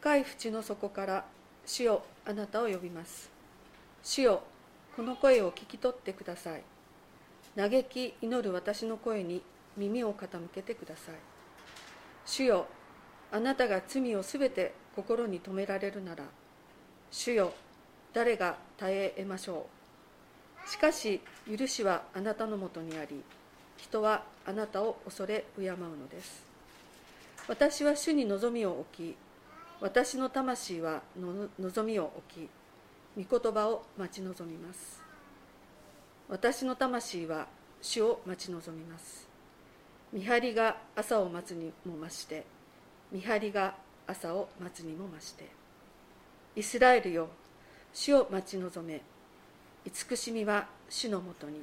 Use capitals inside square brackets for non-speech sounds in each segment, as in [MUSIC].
深い淵の底から主よあなたを呼びます。主よこの声を聞き取ってください。嘆き祈る私の声に耳を傾けてください。主よあなたが罪をすべて心に留められるなら主よ誰が耐え得ましょう。しかし許しはあなたのもとにあり人はあなたを恐れ敬うのです。私は主に望みを置き私の魂は望みを置き御言葉を待ち望みます。私の魂は主を待ち望みます。見張りが朝を待つにも増して見張りが朝を待つにも増して。イスラエルよ主を待ち望め慈しみは主のもとに。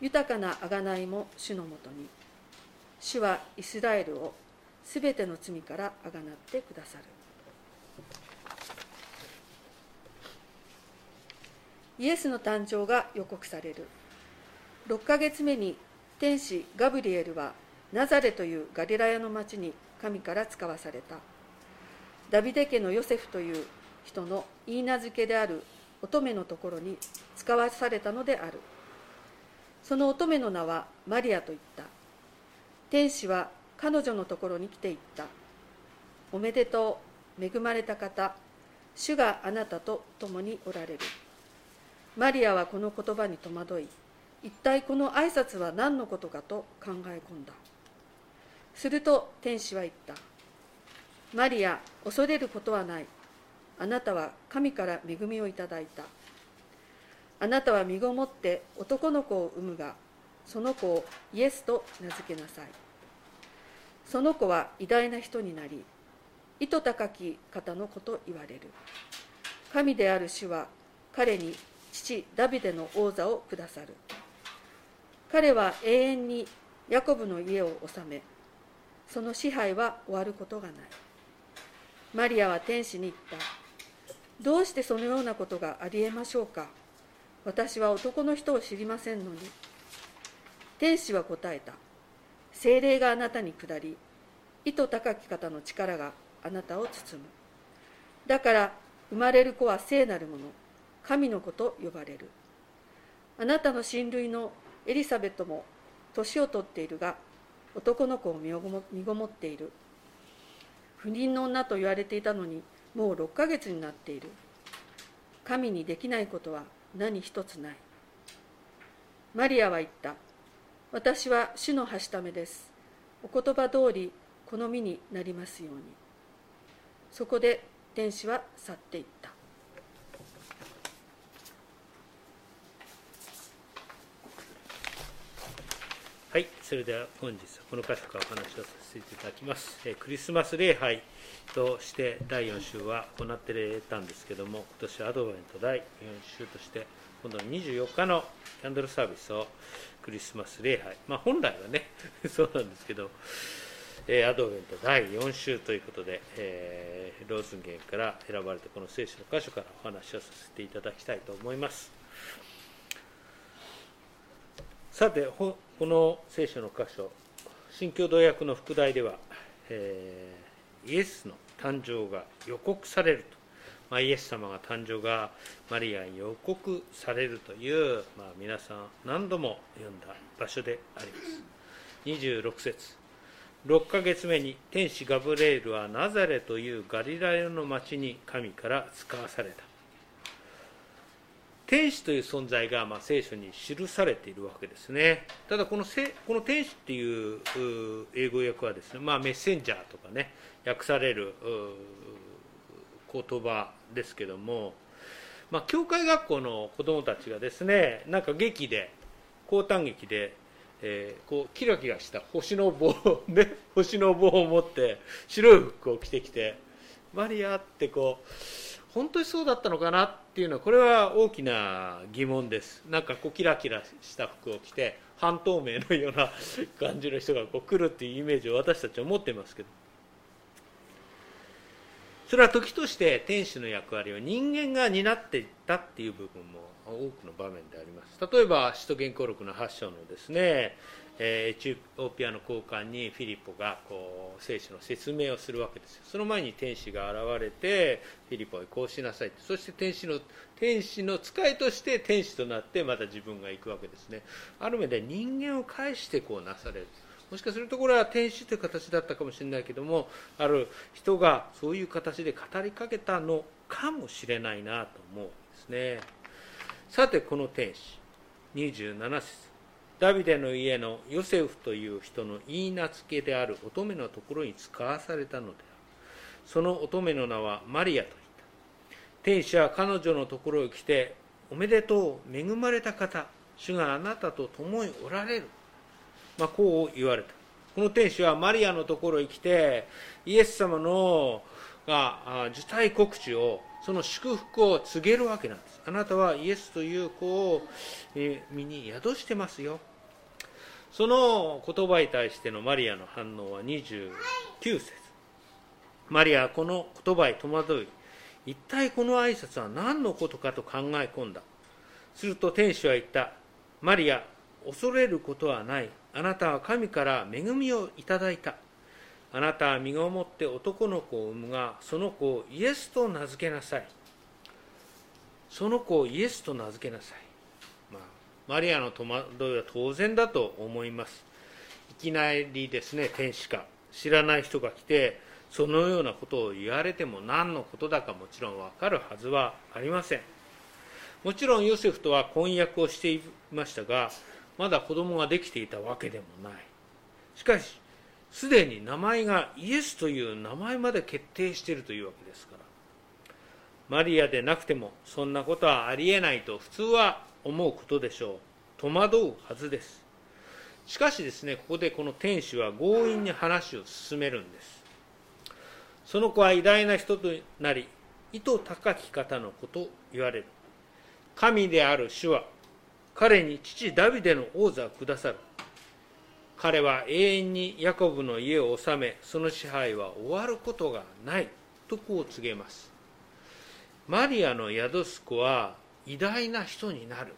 豊かな贖いも主のもとに。主はイスラエルをすべての罪からあがなってくださる。イエスの誕生が予告される。6ヶ月目に天使ガブリエルはナザレというガリラヤの町に神から使わされた。ダビデ家のヨセフという人の言い名付けである乙女のところに使わされたのである。その乙女の名はマリアと言った。天使は彼女のところに来て言った。おめでとう恵まれた方。主があなたと共におられる。マリアはこの言葉に戸惑い一体この挨拶は何のことかと考え込んだ。すると天使は言った。マリア恐れることはない。あなたは神から恵みをいただいた。あなたは身ごもって男の子を産むがその子をイエスと名付けなさい。その子は偉大な人になり意図高き方の子と言われる。神である主は彼に父ダビデの王座を下さる。彼は永遠にヤコブの家を治めその支配は終わることがない。マリアは天使に言った。どうしてそのようなことがありえましょうか。私は男の人を知りませんのに。天使は答えた。精霊があなたに下り意図高き方の力があなたを包む。だから生まれる子は聖なるもの神の子と呼ばれる。あなたの親類のエリザベットも年を取っているが男の子を身ごもっている。不妊の女と言われていたのにもう6ヶ月になっている。神にできないことは何一つない。マリアは言った。私は主のはしためです。お言葉通り好みになりますように。そこで天使は去っていった。はい、それでは本日はこの箇所からお話をさせていただきます。えクリスマス礼拝として第4週は行ってたんですけども、今年アドベント第4週として、今度の24日のキャンドルサービスをクリスマス礼拝、まあ、本来はね、[LAUGHS] そうなんですけど、えアドベント第4週ということで、えー、ローズンゲンから選ばれたこの聖書の箇所からお話をさせていただきたいと思います。さて、この聖書の箇所、新共同訳の副題では、えー、イエスの誕生が予告されると、まあ、イエス様が誕生がマリアに予告されるという、まあ、皆さん何度も読んだ場所であります。26節6ヶ月目に天使ガブレールはナザレというガリラヤの町に神から使わされた。天使という存在がまあ聖書に記されているわけですね。ただこのせこの天使っていう英語訳はですね、まあ、メッセンジャーとかね訳される言葉ですけども、まあ、教会学校の子どもたちがですねなんか劇で高短劇で、えー、こうキラキラした星の棒ね [LAUGHS] 星の棒を持って白い服を着てきてマリアってこう本当にそうだったのかなっていうのはこれは大きな疑問です。なんかこうキラキラした服を着て半透明のような感じの人がこう来るっていうイメージを私たちは持ってますけど。それは時として天使の役割を人間が担っていったっていう部分も多くの場面であります。例えば使徒言行録の8章のですねエチオピアの高官にフィリポがこう聖書の説明をするわけですよ。その前に天使が現れてフィリポへこうしなさいそして天使の天使の使いとして天使となってまた自分が行くわけですね。ある目で人間を介してこうなされる。もしかするところは天使という形だったかもしれないけどもある人がそういう形で語りかけたのかもしれないなと思うんですね。さてこの天使27節。ダビデの家のヨセフという人の言い名付けである乙女のところに使わされたのである。その乙女の名はマリアといった。天使は彼女のところへ来ておめでとう恵まれた方主があなたと共におられる、まあ、こう言われた。この天使はマリアのところへ来てイエス様のが受胎告知をその祝福を告げるわけなんです。あなたはイエスという子を身に宿してますよ。その言葉に対してのマリアの反応は29節。マリアはこの言葉に戸惑い一体この挨拶は何のことかと考え込んだ。すると天使は言った。マリア恐れることはない。あなたは神から恵みをいただいた。あなたは身ごもって男の子を産むがその子をイエスと名付けなさい。その子をイエスと名付けなさい、まあ、マリアの戸惑いは当然だと思います。いきなりですね天使か。知らない人が来てそのようなことを言われても何のことだかもちろん分かるはずはありません。もちろんヨセフとは婚約をしていましたがまだ子供ができていたわけでもない。しかしすでに名前がイエスという名前まで決定しているというわけですから。マリアでなくてもそんなことはありえないと普通は思うことでしょう。戸惑うはずです。しかしですねここでこの天使は強引に話を進めるんです。その子は偉大な人となり意図高き方のこと言われる。神である主は彼に父ダビデの王座をくださる。彼は永遠にヤコブの家を治めその支配は終わることがないとこう告げます。マリアの宿す子は偉大な人になる。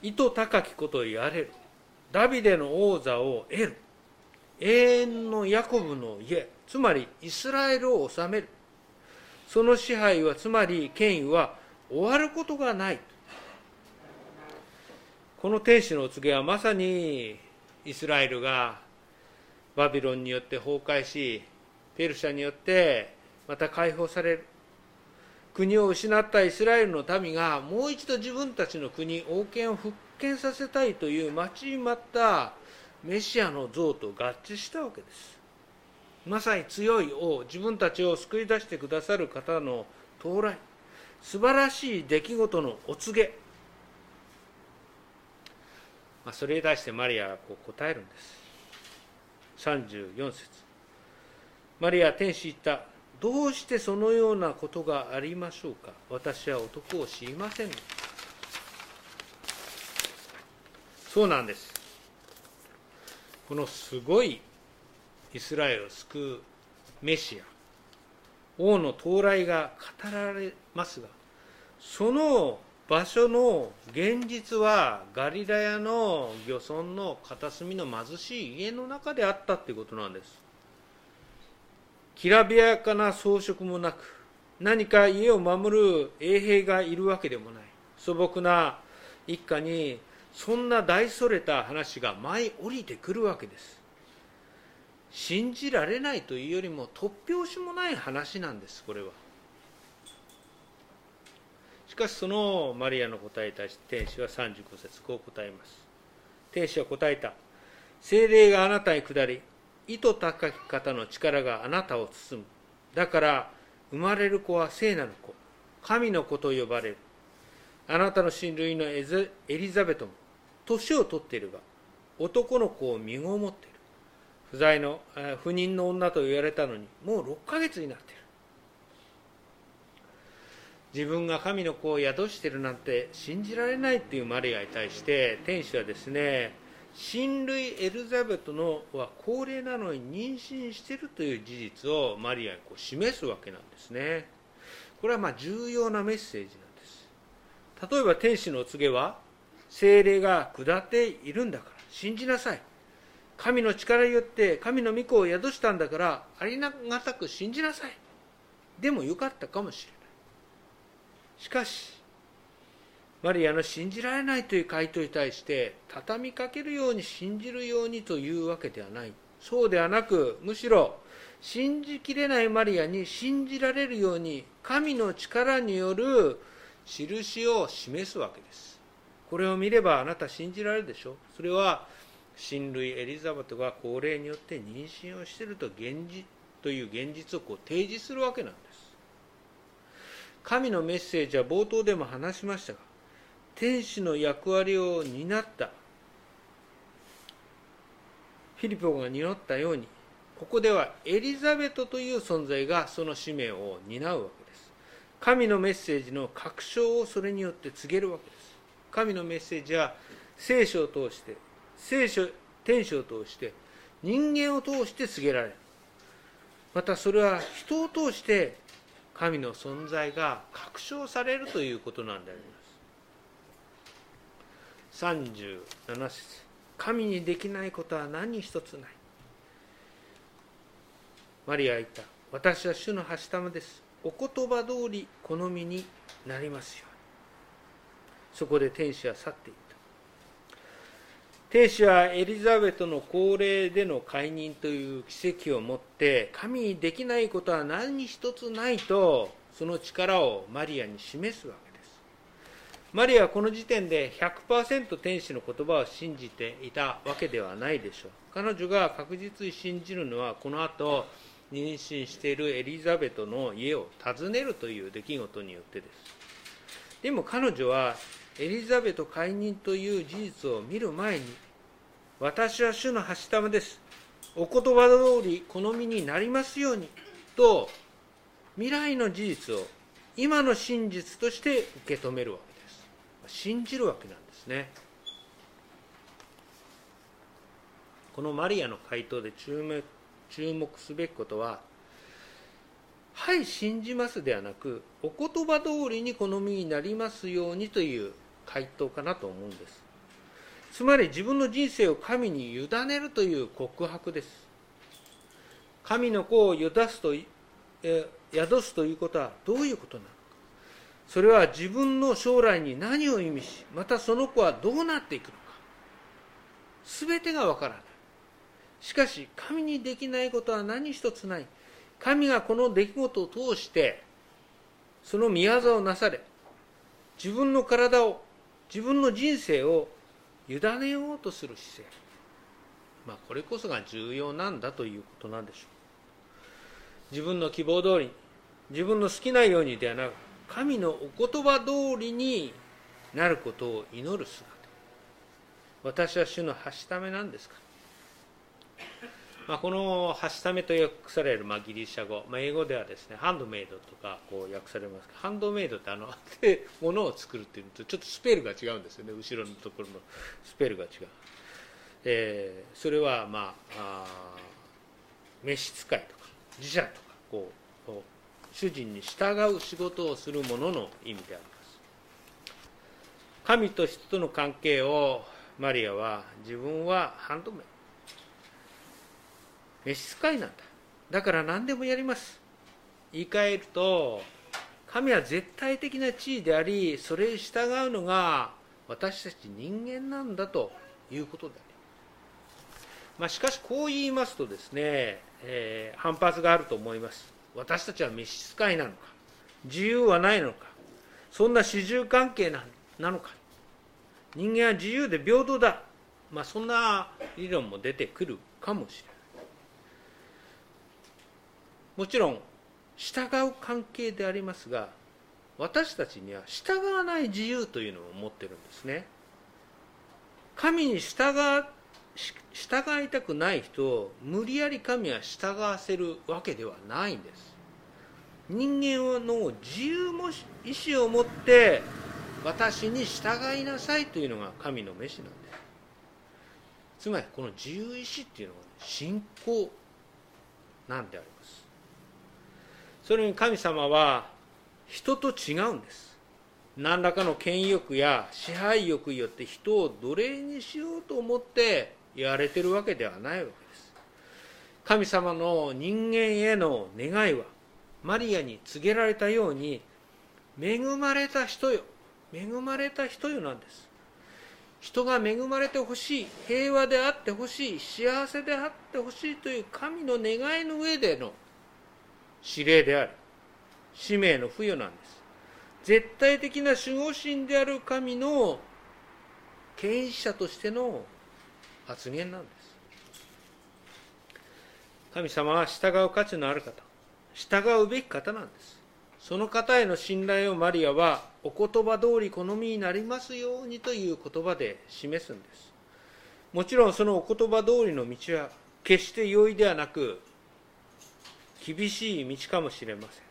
意図高きことを言われる。ダビデの王座を得る。永遠のヤコブの家つまりイスラエルを治める。その支配はつまり権威は終わることがない。この天使のお告げはまさにイスラエルがバビロンによって崩壊しペルシャによってまた解放される国を失ったイスラエルの民がもう一度自分たちの国王権を復権させたいという待ちに待ったメシアの像と合致したわけです。まさに強い王自分たちを救い出してくださる方の到来。素晴らしい出来事のお告げ、まあ、それに対してマリアはこう答えるんです。34節。マリア天使言った。どうしてそのようなことがありましょうか？私は男を知りませんそうなんです。このすごいイスラエルを救うメシア。王の到来が語られますがその場所の現実はガリラヤの漁村の片隅の貧しい家の中であったということなんです。きらびやかな装飾もなく何か家を守る衛兵がいるわけでもない。素朴な一家にそんな大それた話が舞い降りてくるわけです。信じられないというよりも突拍子もない話なんですこれは。しかしそのマリアの答えに対して天使は35節こう答えます。天使は答えた。精霊があなたに下り意図高き方の力があなたを包む。だから生まれる子は聖なる子神の子と呼ばれる。あなたの親類のエリザベトも年を取っているが男の子を身ごもっている。不在の不妊の女と言われたのにもう6ヶ月になっている。自分が神の子を宿しているなんて信じられないっていうマリアに対して天使はですね親類エリザベトのは高齢なのに妊娠しているという事実をマリアにこう示すわけなんですね。これはま重要なメッセージなんです。例えば天使のお告げは精霊が下っているんだから信じなさい。神の力によって神の御子を宿したんだからありがたく信じなさい。でもよかったかもしれない。しかしマリアの信じられないという回答に対して畳みかけるように信じるようにというわけではない。そうではなくむしろ信じきれないマリアに信じられるように神の力による印を示すわけです。これを見ればあなた信じられるでしょ。それは親類エリザベトが高齢によって妊娠をしていると現実という現実をこう提示するわけなんです。神のメッセージは冒頭でも話しましたが天使の役割を担ったフィリポが担ったようにここではエリザベトという存在がその使命を担うわけです。神のメッセージの確証をそれによって告げるわけです。神のメッセージは聖書を通して聖書天使を通して人間を通して告げられる。またそれは人を通して神の存在が確証されるということなんであります。37節。神にできないことは何一つない。マリアは言った。私は主のはしたまです。お言葉通り好みになりますように。そこで天使は去っていた。天使はエリザベトの高齢での解任という奇跡をもって神にできないことは何一つないとその力をマリアに示すわけです。マリアはこの時点で100%天使の言葉を信じていたわけではないでしょう。彼女が確実に信じるのはこの後妊娠しているエリザベトの家を訪ねるという出来事によってです。でも彼女はエリザベト解任という事実を見る前に私は主のはしたまです。お言葉通り好みになりますようにと未来の事実を今の真実として受け止めるわけです。信じるわけなんですね。このマリアの回答で注目注目すべきことは「はい信じます」ではなく「お言葉通りに好みになりますように」という回答かなと思うんです。つまり自分の人生を神に委ねるという告白です。神の子を宿すと宿すということはどういうことなのか。それは自分の将来に何を意味しまたその子はどうなっていくのか。全てがわからない。しかし神にできないことは何一つない。神がこの出来事を通してその宮業をなされ自分の体を自分の人生を委ねようとする姿勢。まあこれこそが重要なんだということなんでしょう。自分の希望通り自分の好きなようにではなく神のお言葉通りになることを祈る姿。私は主のはしためなんですか？ら、まあ、このはしためと訳される、まあ、ギリシャ語、まあ、英語ではですねハンドメイドとかこう訳されますハンドメイドってあの [LAUGHS] ものを作るっていうのとちょっとスペルが違うんですよね。後ろのところのスペルが違う、えー、それはまああ召使いとか自社とかこう主人に従う仕事をする者のの意味であります。神と人との関係をマリアは自分はハンドメイド。召使いなんだだから何でもやります。言い換えると神は絶対的な地位でありそれに従うのが私たち人間なんだということであり。まあ、しかしこう言いますとですね、えー、反発があると思います。私たちは召使いなのか自由はないのかそんな主従関係なのか。人間は自由で平等だ、まあ、そんな理論も出てくるかもしれない。もちろん従う関係でありますが私たちには従わない自由というのを持ってるんですね。神に従従いたくない人を無理やり神は従わせるわけではないんです。人間の自由も意志を持って私に従いなさいというのが神の召しなんです。つまりこの自由意志っていうのは、信仰なんであります。それに神様は人と違うんです。何らかの権威欲や支配欲によって人を奴隷にしようと思ってやられてるわけではないわけです。神様の人間への願いはマリアに告げられたように恵まれた人よ。恵まれた人よなんです。人が恵まれてほしい平和であってほしい幸せであってほしいという神の願いの上での指令であり使命の付与なんです。絶対的な守護神である神の権威者としての発言なんです。神様は従う価値のある方従うべき方なんです。その方への信頼をマリアはお言葉通り好みになりますようにという言葉で示すんです。もちろんそのお言葉通りの道は決して容易ではなく厳しい道かもしれません。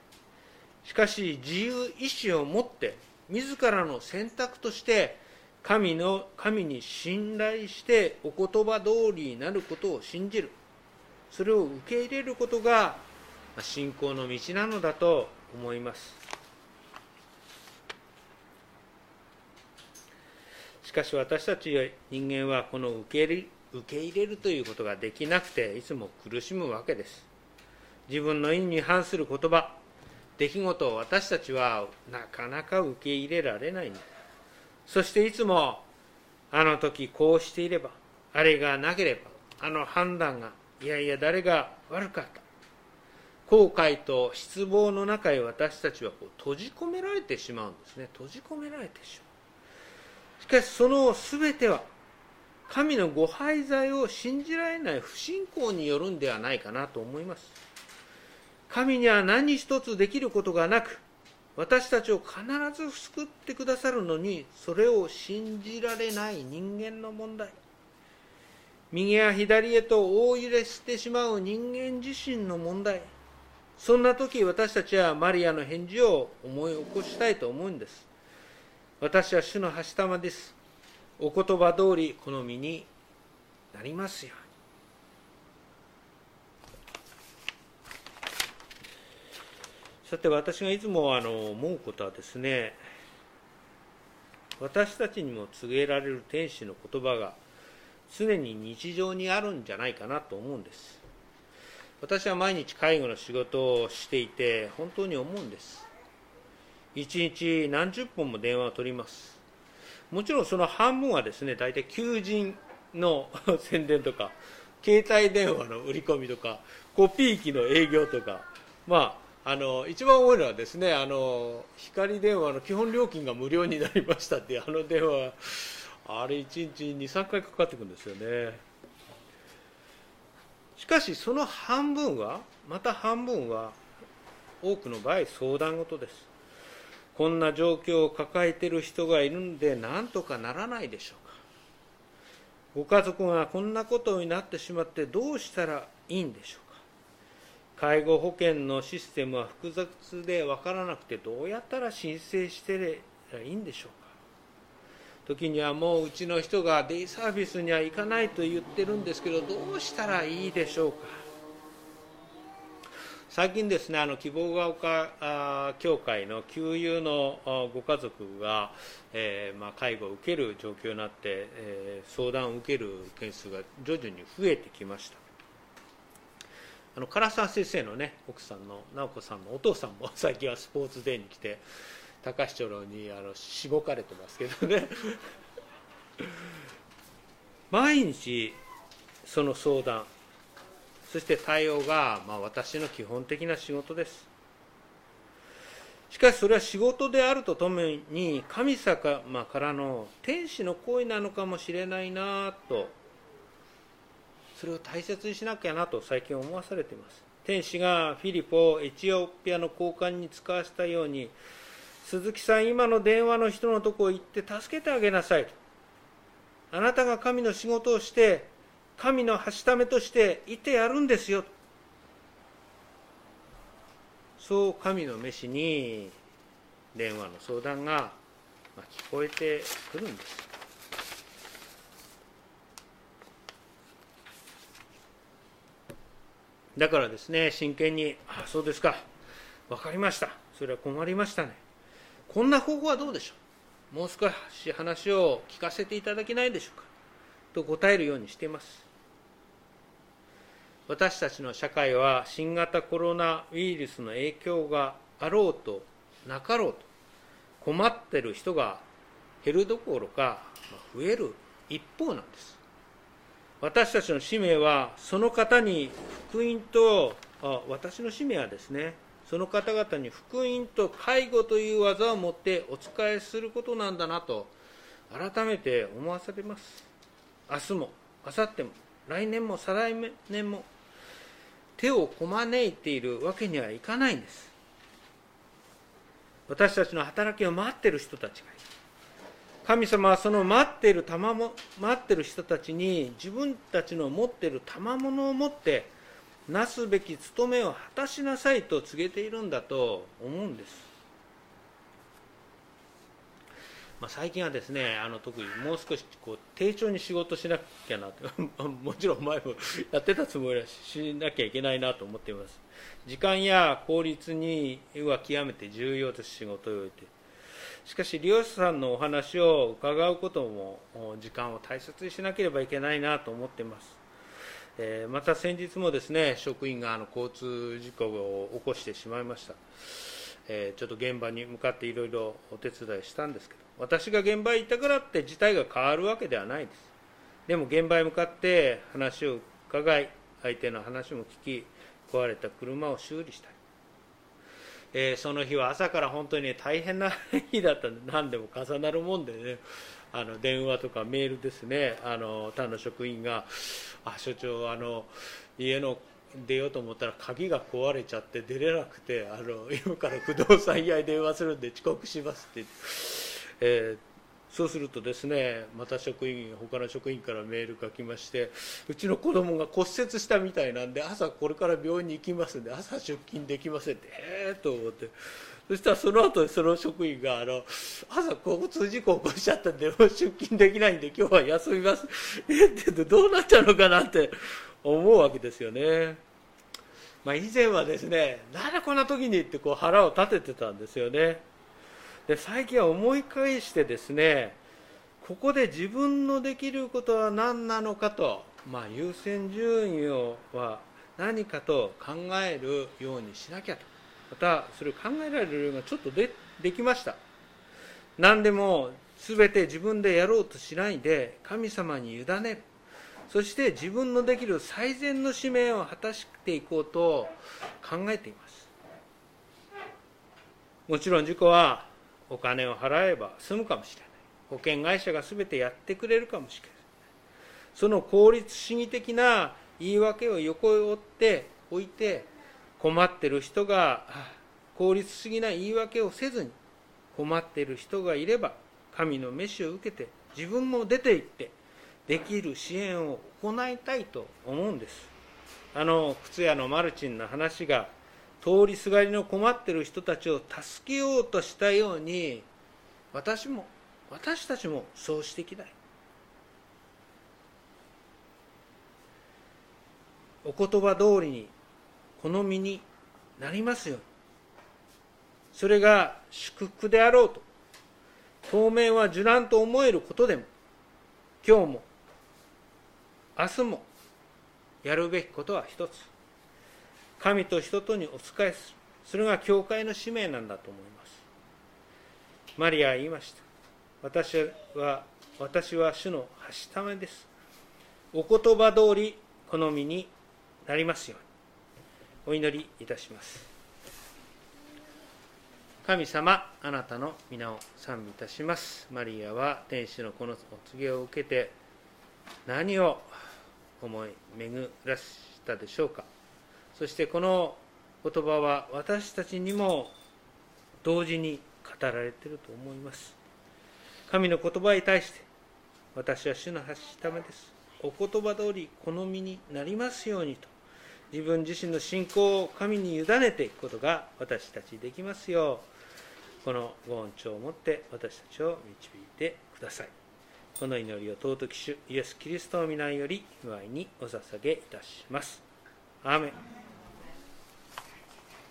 しかし自由意志を持って自らの選択として神の神に信頼してお言葉通りになることを信じる。それを受け入れることが信仰の道なのだと思います。しかし私たち人間はこの受け入れ受け入れるということができなくていつも苦しむわけです。自分の意に反する言葉。出来事を私たちはなかなか受け入れられないんですそしていつもあの時こうしていればあれがなければあの判断がいやいや誰が悪かった。後悔と失望の中へ私たちはこう閉じ込められてしまうんですね。閉じ込められてしまう。しかしその全ては神のご廃罪を信じられない不信仰によるんではないかなと思います。神には何一つできることがなく私たちを必ず救ってくださるのにそれを信じられない人間の問題。右や左へと大揺れしてしまう人間自身の問題。そんな時私たちはマリアの返事を思い起こしたいと思うんです。私は主の橋玉です。お言葉通りこの身になりますようにさて私がいつもあの思うことはですね私たちにも告げられる天使の言葉が常に日常にあるんじゃないかなと思うんです。私は毎日介護の仕事をしていて本当に思うんです。一日何十本も電話を取ります。もちろんその半分はですね大体求人の宣伝とか携帯電話の売り込みとかコピー機の営業とかまああの一番多いのはですねあの光電話の基本料金が無料になりましたってあの電話あれ1日23回かかってくるんですよね。しかしその半分はまた半分は多くの場合相談事です。こんな状況を抱えている人がいるんで何とかならないでしょうか。ご家族がこんなことになってしまってどうしたらいいんでしょう介護保険のシステムは複雑で分からなくてどうやったら申請してらいいんでしょうか。時にはもううちの人がデイサービスには行かないと言ってるんですけどどうしたらいいでしょうか。最近ですねあの希望が丘協会の給油のご家族が、えー、まあ、介護を受ける状況になって、えー、相談を受ける件数が徐々に増えてきました。あの唐沢先生のね奥さんの直子さんのお父さんも [LAUGHS] 最近はスポーツデーに来て高橋長にあのしごかれてますけどね。[LAUGHS] 毎日その相談。そして対応が、まあ、私の基本的な仕事です。しかしそれは仕事であるとともに神様からの天使の行為なのかもしれないなとそれを大切にしなきゃなと最近思わされています。天使がフィリポをエチオピアの交換に使わせたように鈴木さん今の電話の人のとこ行って助けてあげなさい。とあなたが神の仕事をして神のはしためとしていてやるんですよ。そう神の召しに電話の相談が聞こえてくるんです。だからですね真剣に「あそうですか。分かりました。それは困りましたね。こんな方法はどうでしょう。もう少し話を聞かせていただけないでしょうか。と答えるようにしています。私たちの社会は新型コロナウイルスの影響があろうとなかろうと困っている人が減るどころか増える一方なんです。私たちの使命はその方に福音とあ私の使命はですねその方々に福音と介護という技を持ってお仕えすることなんだなと改めて思わされます。明日も明後日も来年も再来年も手をこまねいているわけにはいかないんです。私たちの働きを待っている人たちが神様はその待っている賜も待ってる人たちに自分たちの持っている賜物を持ってなすべき務めを果たしなさいと告げているんだと思うんです。まあ、最近はですねあの特にもう少しこう丁重に仕事しなきゃなと [LAUGHS] もちろん前もやってたつもりはしなきゃいけないなと思っています時間や効率には極めて重要です仕事においてしかし利用者さんのお話を伺うことも時間を大切にしなければいけないなと思っています。えまた先日もですね職員があの交通事故を起こしてしまいました、えちょっと現場に向かっていろいろお手伝いしたんですけど私が現場にいたからって事態が変わるわけではないです。でも現場へ向かって話を伺い相手の話も聞き壊れた車を修理したり、えー、その日は朝から本当に、ね、大変な日だったんで何でも重なるもんでねあの電話とかメールですねあの他の職員が「あ所長あの家の出ようと思ったら鍵が壊れちゃって出れなくてあの今から不動産屋に電話するんで遅刻します」って、えーそうするとですねまた職員他の職員からメールが来ましてうちの子供が骨折したみたいなんで朝これから病院に行きますんで朝出勤できませんってええー、と思ってそしたらその後その職員があの朝交通事故起こしちゃったんで出勤できないんで今日は休みますえってどうなっちゃうのかなって思うわけですよね。まあ、以前はですねなんでこんな時にってこう腹を立ててたんですよね。で最近は思い返してですねここで自分のできることは何なのかと、まあ、優先順位をは何かと考えるようにしなきゃとまたそれを考えられるようがちょっとでできました。何でも全て自分でやろうとしないで神様に委ねるそして自分のできる最善の使命を果たしていこうと考えています。もちろん事故はお金を払えば済むかもしれない。保険会社が全てやってくれるかもしれない。その効率主義的な言い訳を横へ追っておいて困ってる人が効率主義な言い訳をせずに困っている人がいれば神の召しを受けて自分も出て行ってできる支援を行いたいと思うんです。あの靴屋のマルチンの話が通りすがりの困ってる人たちを助けようとしたように私も私たちもそうしていきた。いお言葉通りに好みになりますように。それが祝福であろうと。当面は受難と思えることでも今日も明日もやるべきことは一つ。神と人とにお仕えする。それが教会の使命なんだと思います。マリアは言いました。私は私は主のはしためです。お言葉通り好みになりますように。お祈りいたします。神様あなたの皆を賛美いたします。マリアは天使のこのお告げを受けて何を思い巡らしたでしょうか。そしてこの言葉は私たちにも同時に語られていると思います。神の言葉に対して私は主の発しためです。お言葉通り好みになりますようにと自分自身の信仰を神に委ねていくことが私たちできますようこのご恩寵をもって私たちを導いてください。この祈りを尊き主イエス・キリストの皆より祝いにお捧げいたします。アーメン。